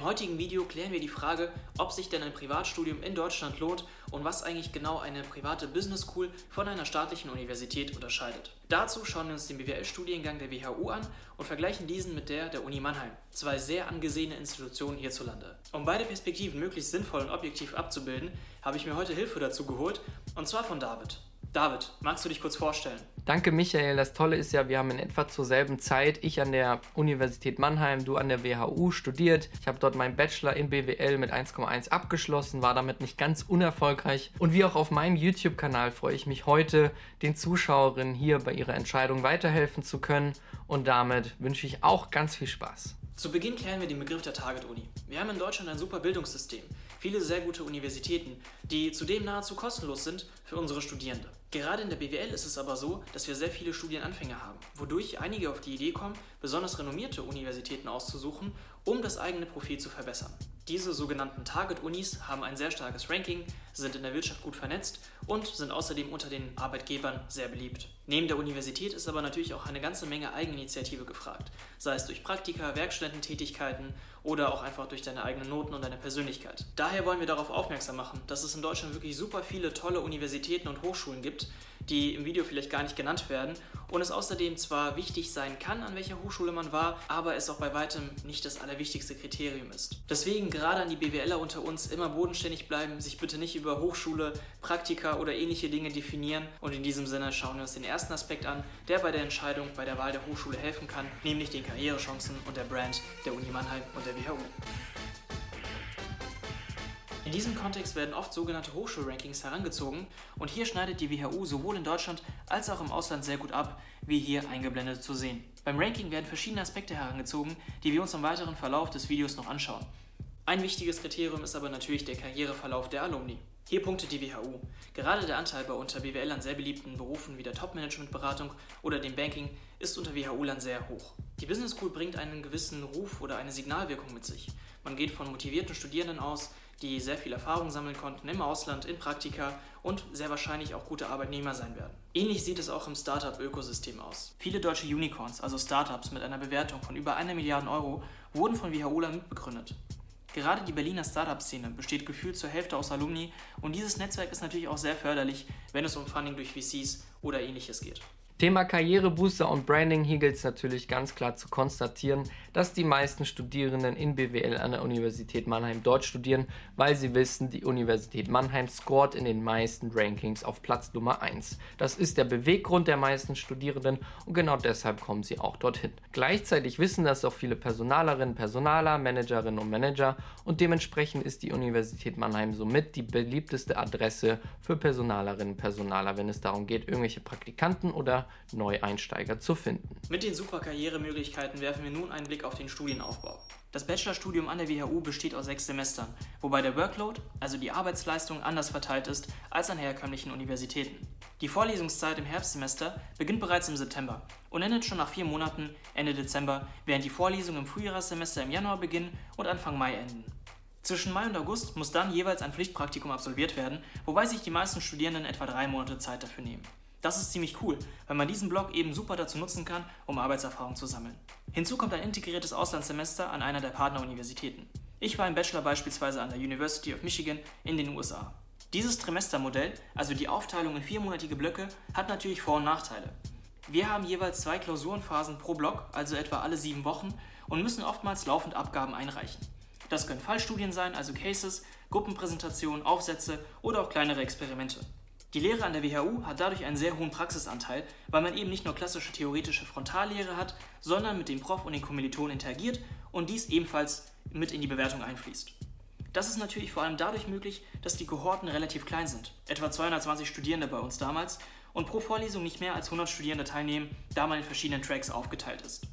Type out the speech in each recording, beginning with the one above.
Im heutigen Video klären wir die Frage, ob sich denn ein Privatstudium in Deutschland lohnt und was eigentlich genau eine private Business School von einer staatlichen Universität unterscheidet. Dazu schauen wir uns den BWL-Studiengang der WHU an und vergleichen diesen mit der der Uni Mannheim, zwei sehr angesehene Institutionen hierzulande. Um beide Perspektiven möglichst sinnvoll und objektiv abzubilden, habe ich mir heute Hilfe dazu geholt, und zwar von David. David, magst du dich kurz vorstellen? Danke, Michael. Das Tolle ist ja, wir haben in etwa zur selben Zeit, ich an der Universität Mannheim, du an der WHU studiert. Ich habe dort meinen Bachelor in BWL mit 1,1 abgeschlossen, war damit nicht ganz unerfolgreich. Und wie auch auf meinem YouTube-Kanal freue ich mich heute, den Zuschauerinnen hier bei ihrer Entscheidung weiterhelfen zu können. Und damit wünsche ich auch ganz viel Spaß. Zu Beginn klären wir den Begriff der Target-Uni. Wir haben in Deutschland ein super Bildungssystem, viele sehr gute Universitäten, die zudem nahezu kostenlos sind für unsere Studierende. Gerade in der BWL ist es aber so, dass wir sehr viele Studienanfänger haben, wodurch einige auf die Idee kommen, besonders renommierte Universitäten auszusuchen, um das eigene Profil zu verbessern. Diese sogenannten Target-Unis haben ein sehr starkes Ranking, sind in der Wirtschaft gut vernetzt und sind außerdem unter den Arbeitgebern sehr beliebt. Neben der Universität ist aber natürlich auch eine ganze Menge Eigeninitiative gefragt, sei es durch Praktika, Werkstudententätigkeiten oder auch einfach durch deine eigenen Noten und deine Persönlichkeit. Daher wollen wir darauf aufmerksam machen, dass es in Deutschland wirklich super viele tolle Universitäten und Hochschulen gibt, die im Video vielleicht gar nicht genannt werden und es außerdem zwar wichtig sein kann, an welcher Hochschule man war, aber es auch bei weitem nicht das allerwichtigste Kriterium ist. Deswegen gerade an die BWLer unter uns immer bodenständig bleiben, sich bitte nicht über Hochschule, Praktika oder ähnliche Dinge definieren und in diesem Sinne schauen wir uns den ersten Aspekt an, der bei der Entscheidung bei der Wahl der Hochschule helfen kann, nämlich den Karrierechancen und der Brand der Uni Mannheim und der WHU. In diesem Kontext werden oft sogenannte Hochschulrankings herangezogen und hier schneidet die WHU sowohl in Deutschland als auch im Ausland sehr gut ab, wie hier eingeblendet zu sehen. Beim Ranking werden verschiedene Aspekte herangezogen, die wir uns im weiteren Verlauf des Videos noch anschauen. Ein wichtiges Kriterium ist aber natürlich der Karriereverlauf der Alumni. Hier punktet die WHU. Gerade der Anteil bei unter BWLern sehr beliebten Berufen wie der Top-Management-Beratung oder dem Banking ist unter WHU-Lern sehr hoch. Die Business School bringt einen gewissen Ruf oder eine Signalwirkung mit sich. Man geht von motivierten Studierenden aus, die sehr viel Erfahrung sammeln konnten im Ausland, in Praktika und sehr wahrscheinlich auch gute Arbeitnehmer sein werden. Ähnlich sieht es auch im Startup-Ökosystem aus. Viele deutsche Unicorns, also Startups mit einer Bewertung von über einer Milliarde Euro, wurden von WHOLA mitbegründet. Gerade die Berliner Startup-Szene besteht gefühlt zur Hälfte aus Alumni und dieses Netzwerk ist natürlich auch sehr förderlich, wenn es um Funding durch VCs oder ähnliches geht. Thema Karrierebooster und Branding. Hier gilt es natürlich ganz klar zu konstatieren, dass die meisten Studierenden in BWL an der Universität Mannheim dort studieren, weil sie wissen, die Universität Mannheim scoret in den meisten Rankings auf Platz Nummer 1. Das ist der Beweggrund der meisten Studierenden und genau deshalb kommen sie auch dorthin. Gleichzeitig wissen das auch viele Personalerinnen, Personaler, Managerinnen und Manager und dementsprechend ist die Universität Mannheim somit die beliebteste Adresse für Personalerinnen und Personaler, wenn es darum geht, irgendwelche Praktikanten oder Neueinsteiger zu finden. Mit den super Karrieremöglichkeiten werfen wir nun einen Blick auf den Studienaufbau. Das Bachelorstudium an der WHU besteht aus sechs Semestern, wobei der Workload, also die Arbeitsleistung, anders verteilt ist als an herkömmlichen Universitäten. Die Vorlesungszeit im Herbstsemester beginnt bereits im September und endet schon nach vier Monaten Ende Dezember, während die Vorlesungen im Frühjahrssemester im Januar beginnen und Anfang Mai enden. Zwischen Mai und August muss dann jeweils ein Pflichtpraktikum absolviert werden, wobei sich die meisten Studierenden etwa drei Monate Zeit dafür nehmen. Das ist ziemlich cool, weil man diesen Blog eben super dazu nutzen kann, um Arbeitserfahrung zu sammeln. Hinzu kommt ein integriertes Auslandssemester an einer der Partneruniversitäten. Ich war im Bachelor beispielsweise an der University of Michigan in den USA. Dieses Trimestermodell, also die Aufteilung in viermonatige Blöcke, hat natürlich Vor- und Nachteile. Wir haben jeweils zwei Klausurenphasen pro Block, also etwa alle sieben Wochen, und müssen oftmals laufend Abgaben einreichen. Das können Fallstudien sein, also Cases, Gruppenpräsentationen, Aufsätze oder auch kleinere Experimente. Die Lehre an der WHU hat dadurch einen sehr hohen Praxisanteil, weil man eben nicht nur klassische theoretische Frontallehre hat, sondern mit dem Prof und den Kommilitonen interagiert und dies ebenfalls mit in die Bewertung einfließt. Das ist natürlich vor allem dadurch möglich, dass die Kohorten relativ klein sind, etwa 220 Studierende bei uns damals, und pro Vorlesung nicht mehr als 100 Studierende teilnehmen, da man in verschiedenen Tracks aufgeteilt ist.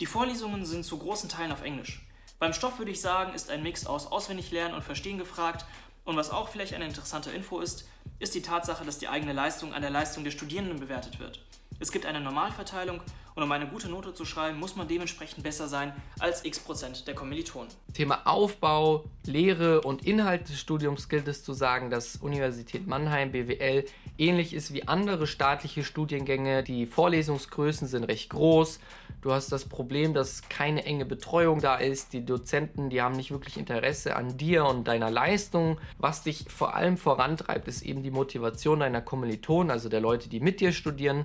Die Vorlesungen sind zu großen Teilen auf Englisch. Beim Stoff würde ich sagen, ist ein Mix aus Auswendiglernen und Verstehen gefragt und was auch vielleicht eine interessante Info ist, ist die Tatsache, dass die eigene Leistung an der Leistung der Studierenden bewertet wird. Es gibt eine Normalverteilung und um eine gute Note zu schreiben, muss man dementsprechend besser sein als x Prozent der Kommilitonen. Thema Aufbau, Lehre und Inhalt des Studiums gilt es zu sagen, dass Universität Mannheim BWL ähnlich ist wie andere staatliche Studiengänge. Die Vorlesungsgrößen sind recht groß. Du hast das Problem, dass keine enge Betreuung da ist. Die Dozenten, die haben nicht wirklich Interesse an dir und deiner Leistung. Was dich vor allem vorantreibt, ist eben die Motivation deiner Kommilitonen, also der Leute, die mit dir studieren.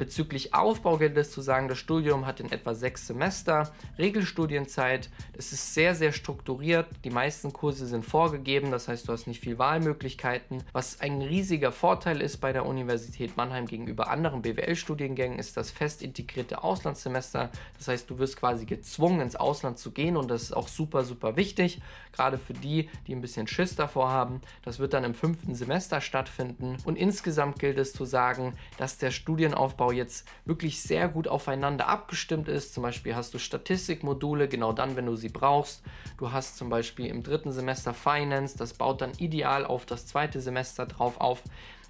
Bezüglich Aufbau gilt es zu sagen, das Studium hat in etwa sechs Semester, Regelstudienzeit. Es ist sehr, sehr strukturiert. Die meisten Kurse sind vorgegeben, das heißt, du hast nicht viel Wahlmöglichkeiten. Was ein riesiger Vorteil ist bei der Universität Mannheim gegenüber anderen BWL-Studiengängen, ist das fest integrierte Auslandssemester. Das heißt, du wirst quasi gezwungen, ins Ausland zu gehen und das ist auch super, super wichtig, gerade für die, die ein bisschen Schiss davor haben. Das wird dann im fünften Semester stattfinden und insgesamt gilt es zu sagen, dass der Studienaufbau Aufbau jetzt wirklich sehr gut aufeinander abgestimmt ist. Zum Beispiel hast du Statistikmodule genau dann, wenn du sie brauchst. Du hast zum Beispiel im dritten Semester Finance, das baut dann ideal auf das zweite Semester drauf auf.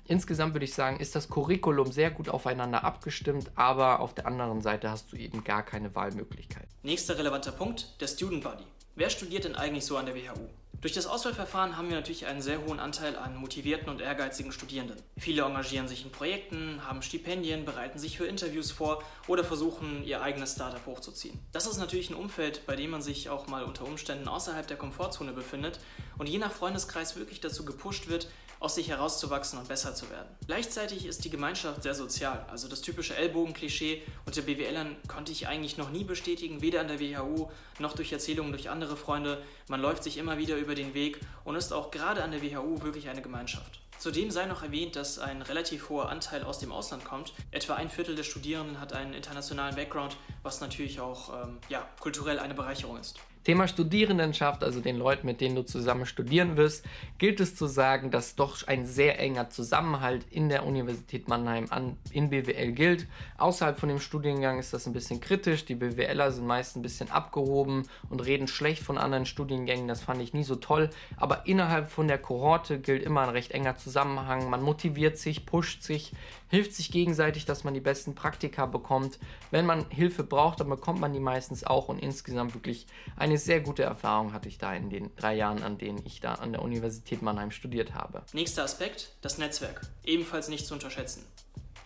Insgesamt würde ich sagen, ist das Curriculum sehr gut aufeinander abgestimmt, aber auf der anderen Seite hast du eben gar keine Wahlmöglichkeit. Nächster relevanter Punkt, der Student Body. Wer studiert denn eigentlich so an der WHU? Durch das Auswahlverfahren haben wir natürlich einen sehr hohen Anteil an motivierten und ehrgeizigen Studierenden. Viele engagieren sich in Projekten, haben Stipendien, bereiten sich für Interviews vor oder versuchen, ihr eigenes Startup hochzuziehen. Das ist natürlich ein Umfeld, bei dem man sich auch mal unter Umständen außerhalb der Komfortzone befindet und je nach Freundeskreis wirklich dazu gepusht wird, aus sich herauszuwachsen und besser zu werden. Gleichzeitig ist die Gemeinschaft sehr sozial, also das typische Ellbogenklischee unter BWLern konnte ich eigentlich noch nie bestätigen, weder an der WHU noch durch Erzählungen durch andere Freunde. Man läuft sich immer wieder über den Weg und ist auch gerade an der WHU wirklich eine Gemeinschaft. Zudem sei noch erwähnt, dass ein relativ hoher Anteil aus dem Ausland kommt. Etwa ein Viertel der Studierenden hat einen internationalen Background, was natürlich auch ähm, ja, kulturell eine Bereicherung ist. Thema Studierendenschaft, also den Leuten, mit denen du zusammen studieren wirst, gilt es zu sagen, dass doch ein sehr enger Zusammenhalt in der Universität Mannheim an, in BWL gilt. Außerhalb von dem Studiengang ist das ein bisschen kritisch. Die BWLer sind meist ein bisschen abgehoben und reden schlecht von anderen Studiengängen. Das fand ich nie so toll. Aber innerhalb von der Kohorte gilt immer ein recht enger Zusammenhang. Man motiviert sich, pusht sich, hilft sich gegenseitig, dass man die besten Praktika bekommt. Wenn man Hilfe braucht, dann bekommt man die meistens auch und insgesamt wirklich ein eine sehr gute Erfahrung hatte ich da in den drei Jahren, an denen ich da an der Universität Mannheim studiert habe. Nächster Aspekt, das Netzwerk. Ebenfalls nicht zu unterschätzen.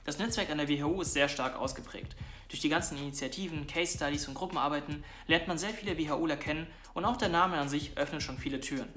Das Netzwerk an der WHU ist sehr stark ausgeprägt. Durch die ganzen Initiativen, Case Studies und Gruppenarbeiten lernt man sehr viele WHUler kennen und auch der Name an sich öffnet schon viele Türen.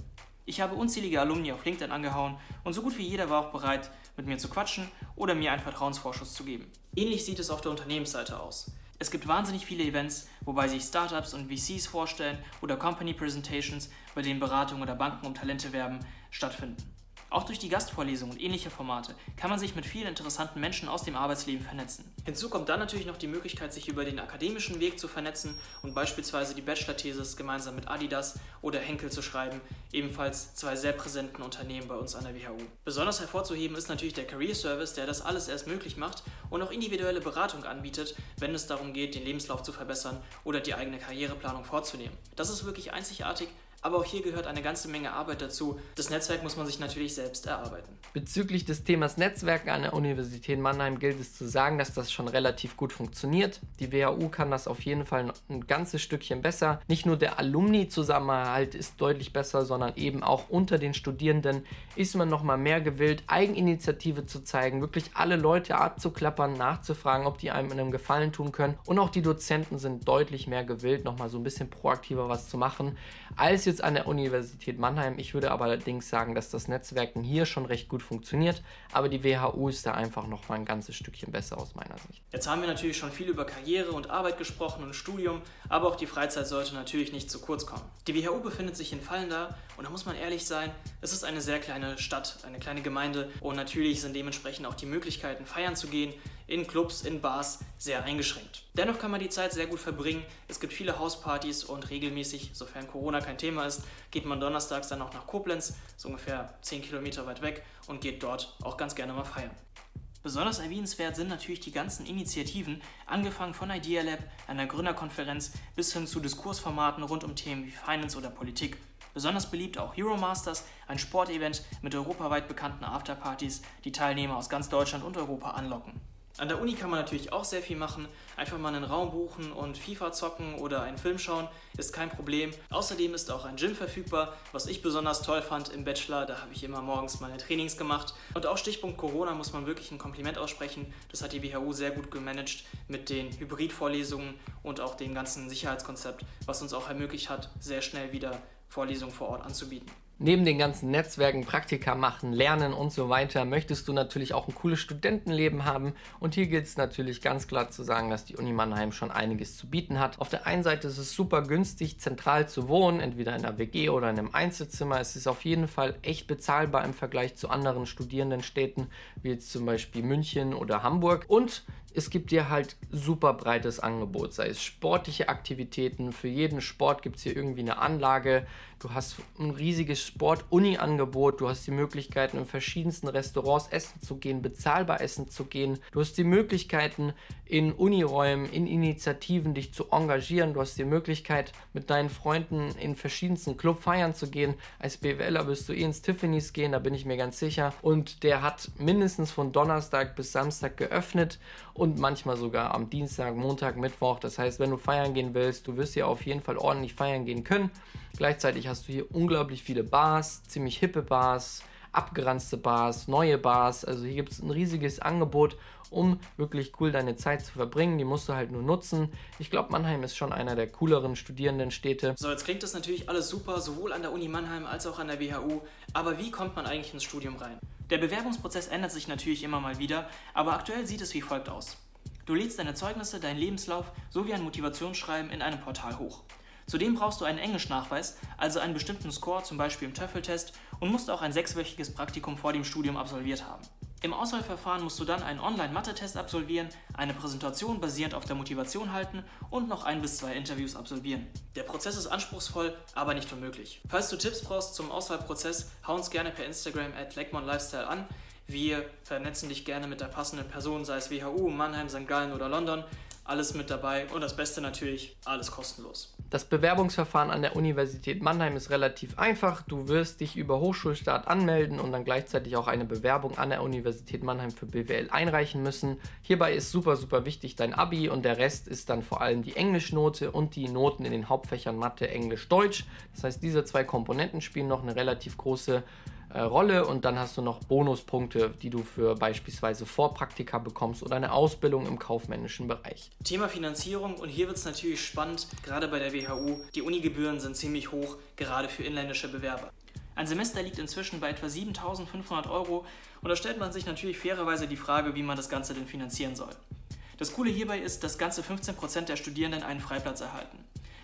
Ich habe unzählige Alumni auf LinkedIn angehauen und so gut wie jeder war auch bereit, mit mir zu quatschen oder mir einen Vertrauensvorschuss zu geben. Ähnlich sieht es auf der Unternehmensseite aus. Es gibt wahnsinnig viele Events, wobei sich Startups und VCs vorstellen oder Company Presentations, bei denen Beratungen oder Banken um Talente werben, stattfinden. Auch durch die Gastvorlesungen und ähnliche Formate kann man sich mit vielen interessanten Menschen aus dem Arbeitsleben vernetzen. Hinzu kommt dann natürlich noch die Möglichkeit, sich über den akademischen Weg zu vernetzen und beispielsweise die Bachelor-Thesis gemeinsam mit Adidas oder Henkel zu schreiben, ebenfalls zwei sehr präsenten Unternehmen bei uns an der WHU. Besonders hervorzuheben ist natürlich der Career Service, der das alles erst möglich macht und auch individuelle Beratung anbietet, wenn es darum geht, den Lebenslauf zu verbessern oder die eigene Karriereplanung vorzunehmen. Das ist wirklich einzigartig aber auch hier gehört eine ganze Menge Arbeit dazu. Das Netzwerk muss man sich natürlich selbst erarbeiten. Bezüglich des Themas Netzwerken an der Universität Mannheim gilt es zu sagen, dass das schon relativ gut funktioniert. Die WHU kann das auf jeden Fall ein ganzes Stückchen besser. Nicht nur der Alumni-Zusammenhalt ist deutlich besser, sondern eben auch unter den Studierenden ist man noch mal mehr gewillt, Eigeninitiative zu zeigen, wirklich alle Leute abzuklappern, nachzufragen, ob die einem in einem Gefallen tun können. Und auch die Dozenten sind deutlich mehr gewillt, noch mal so ein bisschen proaktiver was zu machen, als jetzt an der Universität Mannheim. Ich würde aber allerdings sagen, dass das Netzwerken hier schon recht gut funktioniert, aber die WHU ist da einfach noch mal ein ganzes Stückchen besser aus meiner Sicht. Jetzt haben wir natürlich schon viel über Karriere und Arbeit gesprochen und Studium, aber auch die Freizeit sollte natürlich nicht zu kurz kommen. Die WHU befindet sich in Fallenda und da muss man ehrlich sein, es ist eine sehr kleine Stadt, eine kleine Gemeinde und natürlich sind dementsprechend auch die Möglichkeiten feiern zu gehen in Clubs, in Bars sehr eingeschränkt. Dennoch kann man die Zeit sehr gut verbringen. Es gibt viele Hauspartys und regelmäßig, sofern Corona kein Thema ist, geht man donnerstags dann auch nach Koblenz, so ungefähr 10 Kilometer weit weg, und geht dort auch ganz gerne mal feiern. Besonders erwähnenswert sind natürlich die ganzen Initiativen, angefangen von Idea Lab, einer Gründerkonferenz bis hin zu Diskursformaten rund um Themen wie Finance oder Politik. Besonders beliebt auch Hero Masters, ein Sportevent mit europaweit bekannten Afterpartys, die Teilnehmer aus ganz Deutschland und Europa anlocken. An der Uni kann man natürlich auch sehr viel machen. Einfach mal einen Raum buchen und FIFA zocken oder einen Film schauen, ist kein Problem. Außerdem ist auch ein Gym verfügbar, was ich besonders toll fand im Bachelor. Da habe ich immer morgens meine Trainings gemacht. Und auch Stichpunkt Corona muss man wirklich ein Kompliment aussprechen. Das hat die WHU sehr gut gemanagt mit den Hybridvorlesungen und auch dem ganzen Sicherheitskonzept, was uns auch ermöglicht hat, sehr schnell wieder Vorlesungen vor Ort anzubieten. Neben den ganzen Netzwerken, Praktika machen, Lernen und so weiter, möchtest du natürlich auch ein cooles Studentenleben haben. Und hier gilt es natürlich ganz klar zu sagen, dass die Uni Mannheim schon einiges zu bieten hat. Auf der einen Seite ist es super günstig, zentral zu wohnen, entweder in einer WG oder in einem Einzelzimmer. Es ist auf jeden Fall echt bezahlbar im Vergleich zu anderen Studierendenstädten, wie jetzt zum Beispiel München oder Hamburg. Und es gibt dir halt super breites Angebot, sei es sportliche Aktivitäten. Für jeden Sport gibt es hier irgendwie eine Anlage. Du hast ein riesiges Sport-Uni-Angebot. Du hast die Möglichkeiten, in verschiedensten Restaurants essen zu gehen, bezahlbar essen zu gehen. Du hast die Möglichkeiten, in Uniräumen, in Initiativen dich zu engagieren. Du hast die Möglichkeit, mit deinen Freunden in verschiedensten Club feiern zu gehen. Als BWLer wirst du eh ins Tiffany's gehen, da bin ich mir ganz sicher. Und der hat mindestens von Donnerstag bis Samstag geöffnet und manchmal sogar am Dienstag, Montag, Mittwoch. Das heißt, wenn du feiern gehen willst, du wirst hier auf jeden Fall ordentlich feiern gehen können. Gleichzeitig hast du hier unglaublich viele Bars, ziemlich hippe Bars, abgeranzte Bars, neue Bars. Also hier gibt es ein riesiges Angebot, um wirklich cool deine Zeit zu verbringen. Die musst du halt nur nutzen. Ich glaube, Mannheim ist schon einer der cooleren Studierendenstädte. So, jetzt klingt das natürlich alles super, sowohl an der Uni Mannheim als auch an der WHU. Aber wie kommt man eigentlich ins Studium rein? Der Bewerbungsprozess ändert sich natürlich immer mal wieder, aber aktuell sieht es wie folgt aus. Du lädst deine Zeugnisse, deinen Lebenslauf sowie ein Motivationsschreiben in einem Portal hoch. Zudem brauchst du einen Englischnachweis, also einen bestimmten Score, zum Beispiel im Töffeltest, und musst auch ein sechswöchiges Praktikum vor dem Studium absolviert haben. Im Auswahlverfahren musst du dann einen Online-Mathe-Test absolvieren, eine Präsentation basierend auf der Motivation halten und noch ein bis zwei Interviews absolvieren. Der Prozess ist anspruchsvoll, aber nicht unmöglich. Falls du Tipps brauchst zum Auswahlprozess, hau uns gerne per Instagram at Lifestyle an. Wir vernetzen dich gerne mit der passenden Person, sei es WHU, Mannheim, St. Gallen oder London. Alles mit dabei und das Beste natürlich, alles kostenlos. Das Bewerbungsverfahren an der Universität Mannheim ist relativ einfach. Du wirst dich über Hochschulstart anmelden und dann gleichzeitig auch eine Bewerbung an der Universität Mannheim für BWL einreichen müssen. Hierbei ist super, super wichtig dein Abi und der Rest ist dann vor allem die Englischnote und die Noten in den Hauptfächern Mathe, Englisch, Deutsch. Das heißt, diese zwei Komponenten spielen noch eine relativ große äh, Rolle und dann hast du noch Bonuspunkte, die du für beispielsweise Vorpraktika bekommst oder eine Ausbildung im kaufmännischen Bereich. Thema Finanzierung und hier wird es natürlich spannend, gerade bei der WHU. Die Unigebühren sind ziemlich hoch, gerade für inländische Bewerber. Ein Semester liegt inzwischen bei etwa 7500 Euro und da stellt man sich natürlich fairerweise die Frage, wie man das Ganze denn finanzieren soll. Das Coole hierbei ist, dass ganze 15% der Studierenden einen Freiplatz erhalten.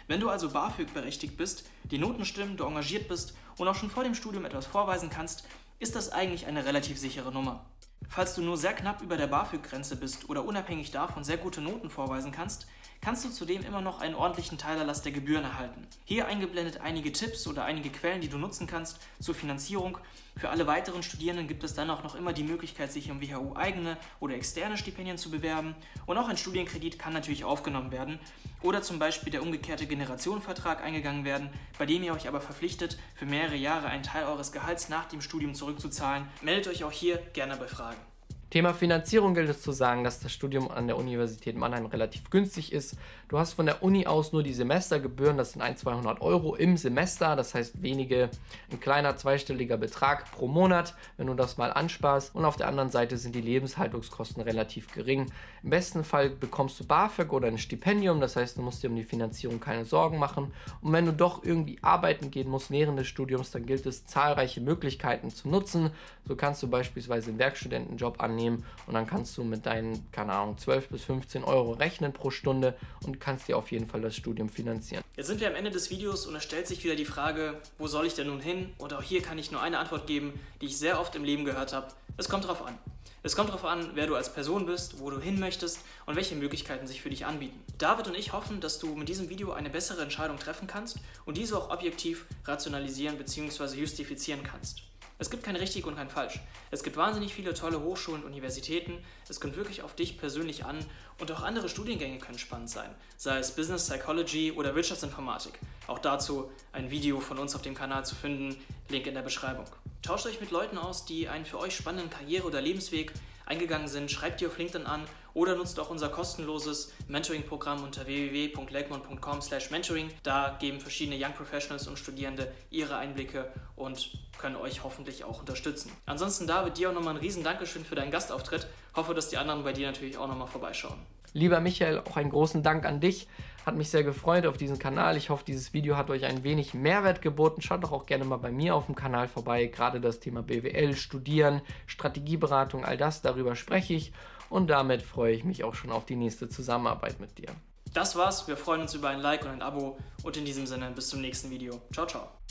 Wenn du also BAföG berechtigt bist, die Noten stimmen, du engagiert bist und auch schon vor dem Studium etwas vorweisen kannst, ist das eigentlich eine relativ sichere Nummer. Falls du nur sehr knapp über der BAföG-Grenze bist oder unabhängig davon sehr gute Noten vorweisen kannst, kannst du zudem immer noch einen ordentlichen Teilerlass der Gebühren erhalten. Hier eingeblendet einige Tipps oder einige Quellen, die du nutzen kannst zur Finanzierung. Für alle weiteren Studierenden gibt es dann auch noch immer die Möglichkeit, sich um WHU eigene oder externe Stipendien zu bewerben. Und auch ein Studienkredit kann natürlich aufgenommen werden. Oder zum Beispiel der umgekehrte Generationenvertrag eingegangen werden, bei dem ihr euch aber verpflichtet, für mehrere Jahre einen Teil eures Gehalts nach dem Studium zurückzuzahlen. Meldet euch auch hier gerne bei Fragen. Thema Finanzierung gilt es zu sagen, dass das Studium an der Universität Mannheim relativ günstig ist. Du hast von der Uni aus nur die Semestergebühren, das sind 1, 200 Euro im Semester, das heißt wenige, ein kleiner zweistelliger Betrag pro Monat, wenn du das mal ansparst. Und auf der anderen Seite sind die Lebenshaltungskosten relativ gering. Im besten Fall bekommst du BAföG oder ein Stipendium, das heißt, du musst dir um die Finanzierung keine Sorgen machen. Und wenn du doch irgendwie arbeiten gehen musst während des Studiums, dann gilt es, zahlreiche Möglichkeiten zu nutzen. So kannst du beispielsweise einen Werkstudentenjob annehmen und dann kannst du mit deinen, keine Ahnung, 12 bis 15 Euro rechnen pro Stunde und kannst dir auf jeden Fall das Studium finanzieren. Jetzt sind wir am Ende des Videos und es stellt sich wieder die Frage, wo soll ich denn nun hin? Und auch hier kann ich nur eine Antwort geben, die ich sehr oft im Leben gehört habe. Es kommt darauf an. Es kommt darauf an, wer du als Person bist, wo du hin möchtest und welche Möglichkeiten sich für dich anbieten. David und ich hoffen, dass du mit diesem Video eine bessere Entscheidung treffen kannst und diese auch objektiv rationalisieren bzw. justifizieren kannst. Es gibt kein richtig und kein falsch. Es gibt wahnsinnig viele tolle Hochschulen und Universitäten. Es kommt wirklich auf dich persönlich an und auch andere Studiengänge können spannend sein, sei es Business Psychology oder Wirtschaftsinformatik. Auch dazu ein Video von uns auf dem Kanal zu finden, Link in der Beschreibung. Tauscht euch mit Leuten aus, die einen für euch spannenden Karriere- oder Lebensweg eingegangen sind, schreibt die auf LinkedIn an oder nutzt auch unser kostenloses Mentoring-Programm unter www.legmont.com/mentoring. Da geben verschiedene Young Professionals und Studierende ihre Einblicke und können euch hoffentlich auch unterstützen. Ansonsten, David, dir auch nochmal ein riesen Dankeschön für deinen Gastauftritt. Hoffe, dass die anderen bei dir natürlich auch nochmal vorbeischauen. Lieber Michael, auch einen großen Dank an dich. Hat mich sehr gefreut auf diesen Kanal. Ich hoffe, dieses Video hat euch ein wenig Mehrwert geboten. Schaut doch auch gerne mal bei mir auf dem Kanal vorbei. Gerade das Thema BWL, Studieren, Strategieberatung, all das, darüber spreche ich. Und damit freue ich mich auch schon auf die nächste Zusammenarbeit mit dir. Das war's. Wir freuen uns über ein Like und ein Abo. Und in diesem Sinne, bis zum nächsten Video. Ciao, ciao.